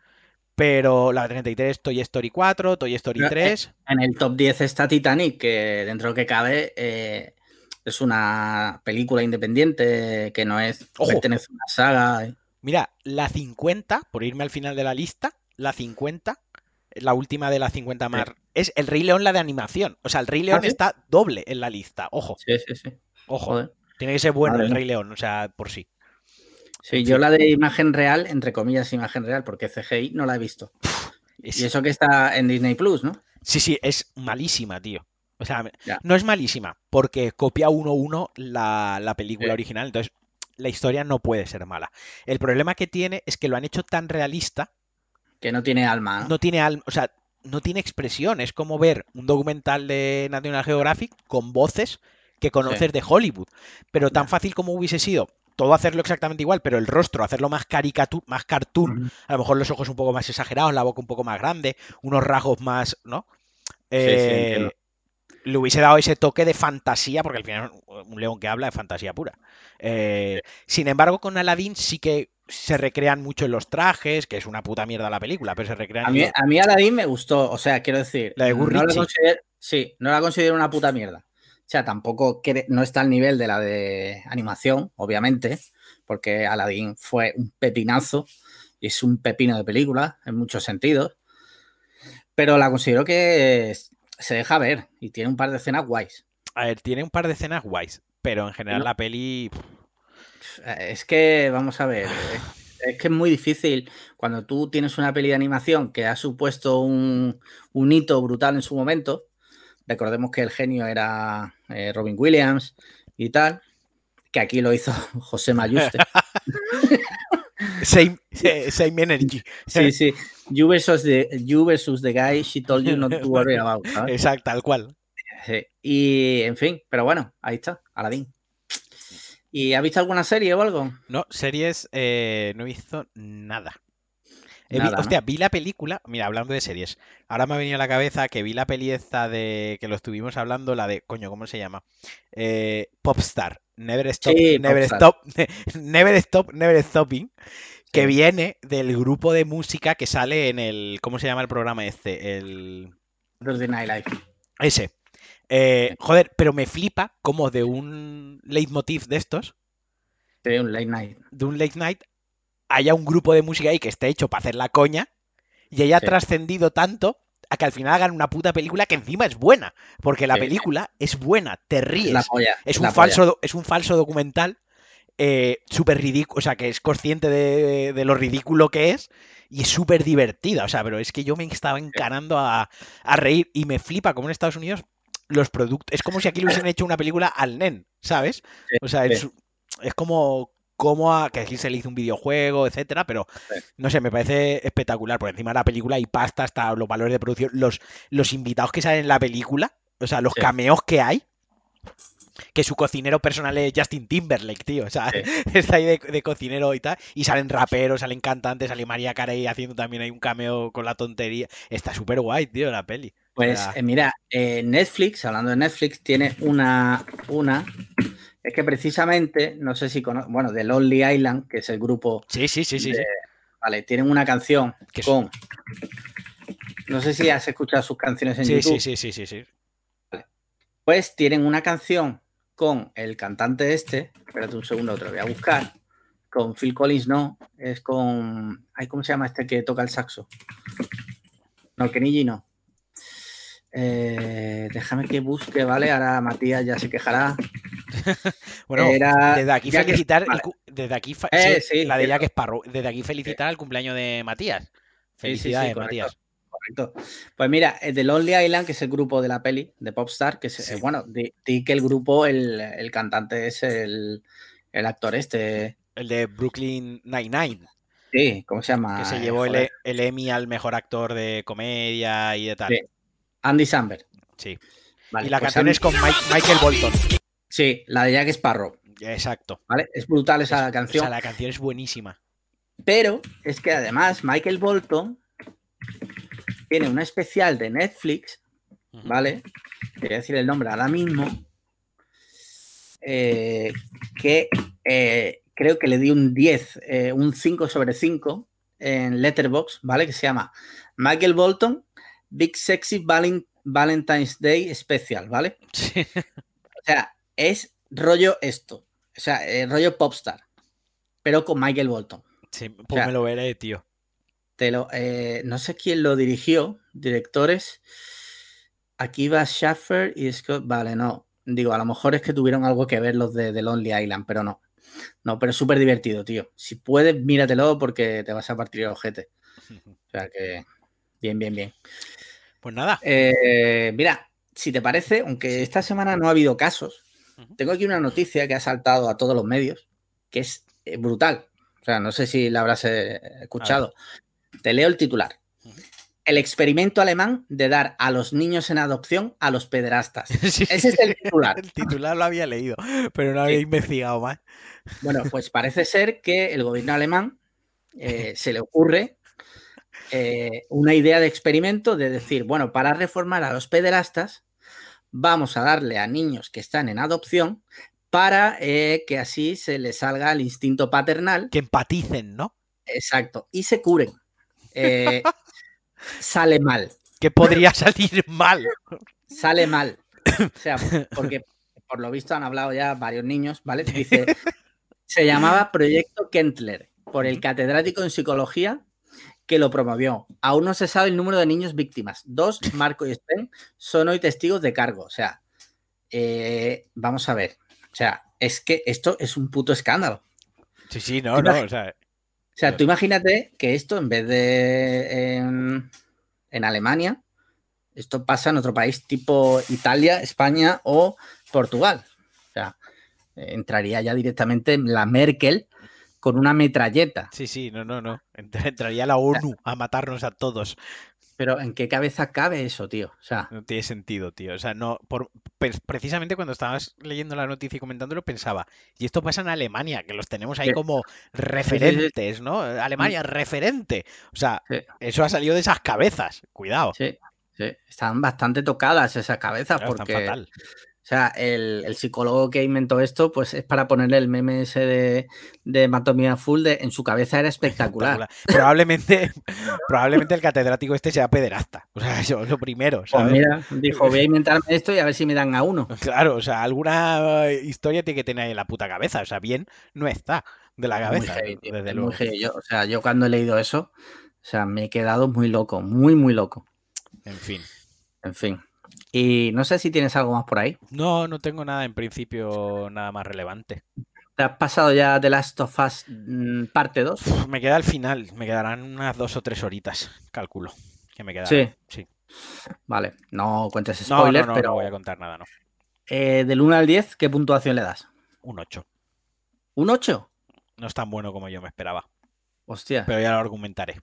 Pero la 33 Toy Story 4, Toy Story 3. En el top 10 está Titanic, que dentro que cabe eh, es una película independiente que no es pertenece a una saga. Mira, la 50, por irme al final de la lista, la 50, la última de las 50 más, es el Rey León la de animación. O sea, el Rey León ¿Ah, está doble en la lista. Ojo. Sí, sí, sí. Ojo. Tiene que ser bueno el Rey León, o sea, por sí. Sí, yo la de imagen real, entre comillas, imagen real, porque CGI no la he visto. Y eso que está en Disney Plus, ¿no? Sí, sí, es malísima, tío. O sea, no es malísima, porque copia 1-1 la, la película original, entonces la historia no puede ser mala. El problema que tiene es que lo han hecho tan realista. Que no tiene alma. No, tiene alma, o sea, no tiene expresión. Es como ver un documental de National Geographic con voces que conoces de Hollywood. Pero tan fácil como hubiese sido todo hacerlo exactamente igual, pero el rostro hacerlo más caricatura, más cartoon, a lo mejor los ojos un poco más exagerados, la boca un poco más grande, unos rasgos más, ¿no? Eh, le hubiese dado ese toque de fantasía, porque al final un león que habla es fantasía pura. Eh, sin embargo, con Aladdin sí que se recrean mucho en los trajes, que es una puta mierda la película, pero se recrean. A mí, a mí Aladdin me gustó, o sea, quiero decir. La de no la Sí, no la considero una puta mierda. O sea, tampoco no está al nivel de la de animación, obviamente, porque Aladdin fue un pepinazo y es un pepino de película en muchos sentidos. Pero la considero que se deja ver y tiene un par de escenas guays. A ver, tiene un par de escenas guays, pero en general la peli. Es que, vamos a ver, es que es muy difícil cuando tú tienes una peli de animación que ha supuesto un, hito brutal en su momento. Recordemos que el genio era eh, Robin Williams y tal, que aquí lo hizo José Mayuste. same, eh, same, energy. Sí, sí. You versus, the, you versus the guy she told you not to worry about. Exacto, tal cual. Sí. Y en fin, pero bueno, ahí está, Aladdin. ¿Y ha visto alguna serie o algo? No, series eh, no he visto nada. hostia, vi la película. Mira, hablando de series. Ahora me ha venido a la cabeza que vi la peli esta de. que lo estuvimos hablando, la de. Coño, ¿cómo se llama? Eh, Popstar. Never Stop. never Stop. never Stop. Never Stopping. Que viene del grupo de música que sale en el. ¿Cómo se llama el programa este? El. Night Live. Ese. Eh, joder, pero me flipa como de un leitmotiv de estos. De un late night. De un late night haya un grupo de música ahí que esté hecho para hacer la coña y haya trascendido tanto a que al final hagan una puta película que encima es buena. Porque la película es buena, te ríes. es, un falso, es un falso documental eh, súper ridículo, o sea, que es consciente de, de, lo ridículo que es y es súper divertida. O sea, pero es que yo me estaba encarando a, a reír y me flipa como en Estados Unidos los productos. Es como si aquí le hubiesen hecho una película al NEN, ¿sabes? o sea, es, como, como a, que aquí se le hizo un videojuego, etcétera, pero no sé, me parece espectacular. Por encima de la película hay pasta, hasta los valores de producción, los, los invitados que salen en la película, o sea, los cameos que hay. Que su cocinero personal es Justin Timberlake, tío. O sea, está ahí de, cocinero y tal. Y salen raperos, salen cantantes, sale María Carey haciendo también hay un cameo con la tontería. Está súper guay, tío, la peli. Pues eh, mira, eh, Netflix, hablando de Netflix, tiene una, una, es que precisamente, no sé si conoces, bueno, de Lonely Island, que es el grupo. Sí, sí, sí, sí. Vale, tienen una canción con. No sé si has escuchado sus canciones en YouTube. Sí, sí, sí, sí, sí. Pues tienen una canción con el cantante este. Espérate un segundo, te lo voy a buscar. Con Phil Collins, no. Es con. Ay, ¿Cómo se llama este que toca el saxo? No, Kenny no. Eh, déjame que busque, ¿vale? Ahora Matías ya se quejará. bueno, desde aquí felicitar, desde aquí, eh, la de Jack Sparrow, desde aquí felicitar el cumpleaños de Matías. Felicidades, Matías. Correcto. Pues mira, The Lonely Island, que es el grupo de la peli de Popstar, que es, eh, bueno, di, que el grupo, el, cantante es el, actor este. El de Brooklyn Nine-Nine. Sí, ¿cómo se llama? Que se llevó el, el, Emmy al mejor actor de comedia y de tal. Andy Samberg. Sí. y la pues canción es con Michael Bolton. Sí, la de Jack Sparrow. Exacto. ¿Vale? Es brutal esa canción. O sea, la canción es buenísima. Pero es que además Michael Bolton tiene una especial de Netflix, ¿vale? Voy a decir el nombre ahora mismo. Eh, que eh, creo que le di un 10, eh, un 5 sobre 5 en Letterbox, ¿vale? Que se llama Michael Bolton Big Sexy Valentine's Day Special, ¿vale? Sí. O sea, es rollo esto. O sea, eh, rollo popstar. Pero con Michael Bolton. Sí, pues me lo veré, tío. Te lo, eh, no sé quién lo dirigió, directores. Aquí va Schaffer y Scott. Vale, no. Digo, a lo mejor es que tuvieron algo que ver los de The Lonely Island, pero no. No, pero es súper divertido, tío. Si puedes, míratelo porque te vas a partir el ojete. O sea que, bien, bien, bien. Pues nada. Eh, mira, si te parece, aunque esta semana no ha habido casos, tengo aquí una noticia que ha saltado a todos los medios, que es eh, brutal. O sea, no sé si la habrás eh, escuchado. Te leo el titular. El experimento alemán de dar a los niños en adopción a los pederastas. Ese es el titular. el titular lo había leído, pero no había investigado más. Bueno, pues parece ser que el gobierno alemán se le ocurre eh, una idea de experimento de decir, bueno, para reformar a los pederastas, vamos a darle a niños que están en adopción para eh, que así se les salga el instinto paternal. Que empaticen, ¿no? Exacto, y se curen. Eh, sale mal. Que podría salir mal. Sale mal. O sea, porque por lo visto han hablado ya varios niños, ¿vale? Dice, se llamaba Proyecto Kentler por el catedrático en psicología que lo promovió. Aún no se sabe el número de niños víctimas. Dos, Marco y Spen, son hoy testigos de cargo. O sea, eh, vamos a ver. O sea, es que esto es un puto escándalo. Sí, sí, no, no. O sea, o sea, tú imagínate que esto en vez de en, en Alemania, esto pasa en otro país tipo Italia, España o Portugal. O sea, entraría ya directamente la Merkel con una metralleta. Sí, sí, no, no, no. Entraría la ONU a matarnos a todos. Pero ¿en qué cabeza cabe eso, tío? O sea, no tiene sentido, tío. O sea, no, por, precisamente cuando estabas leyendo la noticia y comentándolo pensaba, y esto pasa en Alemania, que los tenemos ahí como referentes, ¿no? Alemania, referente. O sea, eso ha salido de esas cabezas. Cuidado. Sí, sí. Están bastante tocadas esas cabezas porque... Están fatal. O sea, el, psicólogo que inventó esto, pues es para ponerle el meme ese de, de Matomía Full de en su cabeza era espectacular. Probablemente, probablemente el catedrático este sea pederasta. O sea, eso es lo primero. Pues ¿sabes? mira, dijo, voy a inventarme esto y a ver si me dan a uno. Claro, o sea, alguna historia tiene que tener en la puta cabeza. O sea, bien no está de la cabeza. desde luego. Yo, o sea, yo cuando he leído eso, o sea, me he quedado muy loco, muy, muy loco. En fin. En fin. Y no sé si tienes algo más por ahí. No, no tengo nada en principio, nada más relevante. ¿Te has pasado ya de Last of Us mm, parte 2? Me queda al final, me quedarán unas dos o tres horitas, calculo. Que me quedarán. Sí. sí. Vale, no cuentes spoilers, no, no, pero. No voy a contar nada, no. Eh, del 1 al 10, ¿qué puntuación le das? Un 8. ¿Un 8? No es tan bueno como yo me esperaba. Hostia. Pero ya lo argumentaré.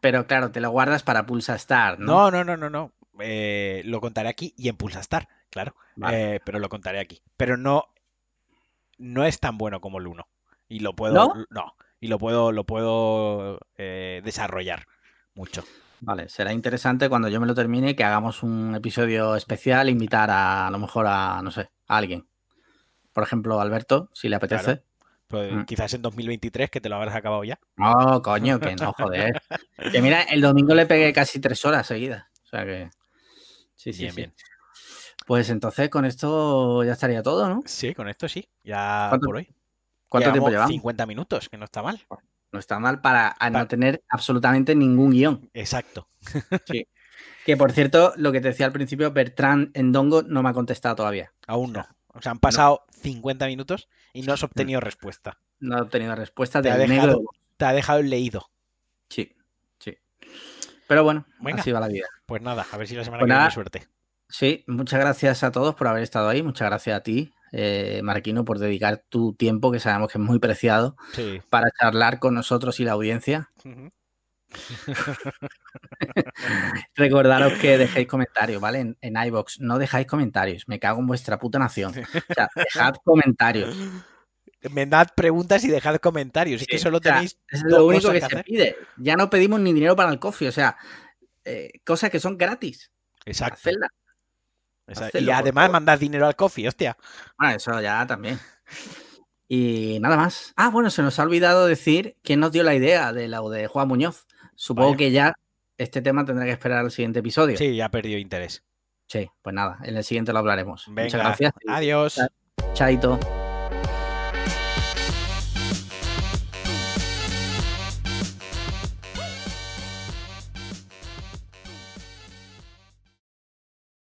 Pero claro, te lo guardas para Pulsa Star, ¿no? No, no, no, no, no. Eh, lo contaré aquí y en Pulsastar, claro. Eh, pero lo contaré aquí. Pero no, no es tan bueno como el 1. Y lo puedo. ¿No? y lo puedo, lo puedo eh, desarrollar mucho. Vale, será interesante cuando yo me lo termine que hagamos un episodio especial, invitar a, a lo mejor a, no sé, a alguien. Por ejemplo, Alberto, si le apetece. Pues mm. quizás en 2023 que te lo habrás acabado ya. No, coño, que no, joder. que mira, el domingo le pegué casi tres horas seguidas. O sea que. Sí, sí, bien, bien. Pues entonces con esto ya estaría todo, ¿no? Sí, con esto sí, ya por hoy. ¿Cuánto tiempo llevamos? 50 minutos, que no está mal. No está mal para, no tener absolutamente ningún guion. Exacto. Sí. Que por cierto, lo que te decía al principio, Bertrand Dongo no me ha contestado todavía. Aún no. O sea, han pasado 50 minutos y no has obtenido respuesta. No he obtenido respuesta te del ha dejado, Te ha dejado leído. Sí. Pero bueno, así va la vida. Pues nada, a ver si la semana pues que viene suerte. Sí, muchas gracias a todos por haber estado ahí. Muchas gracias a ti, eh, Marquino, por dedicar tu tiempo, que sabemos que es muy preciado, para charlar con nosotros y la audiencia. Recordaros que dejéis comentarios, ¿vale? En, en iBox no dejáis comentarios. Me cago en vuestra puta nación. O sea, dejad comentarios. Me dad preguntas y dejad comentarios. es que solo tenéis. Es lo único que, se pide. Ya no pedimos ni dinero para el coffee. O sea, eh, cosas que son gratis. Exacto. y además mandad dinero al coffee, hostia. Bueno, eso ya también. Y nada más. Ah, bueno, se nos ha olvidado decir quién nos dio la idea de la de Juan Muñoz. Supongo que ya este tema tendrá que esperar al siguiente episodio. Sí, ya perdió interés. Sí, pues nada, en el siguiente lo hablaremos. Muchas gracias. Adiós. Chaito.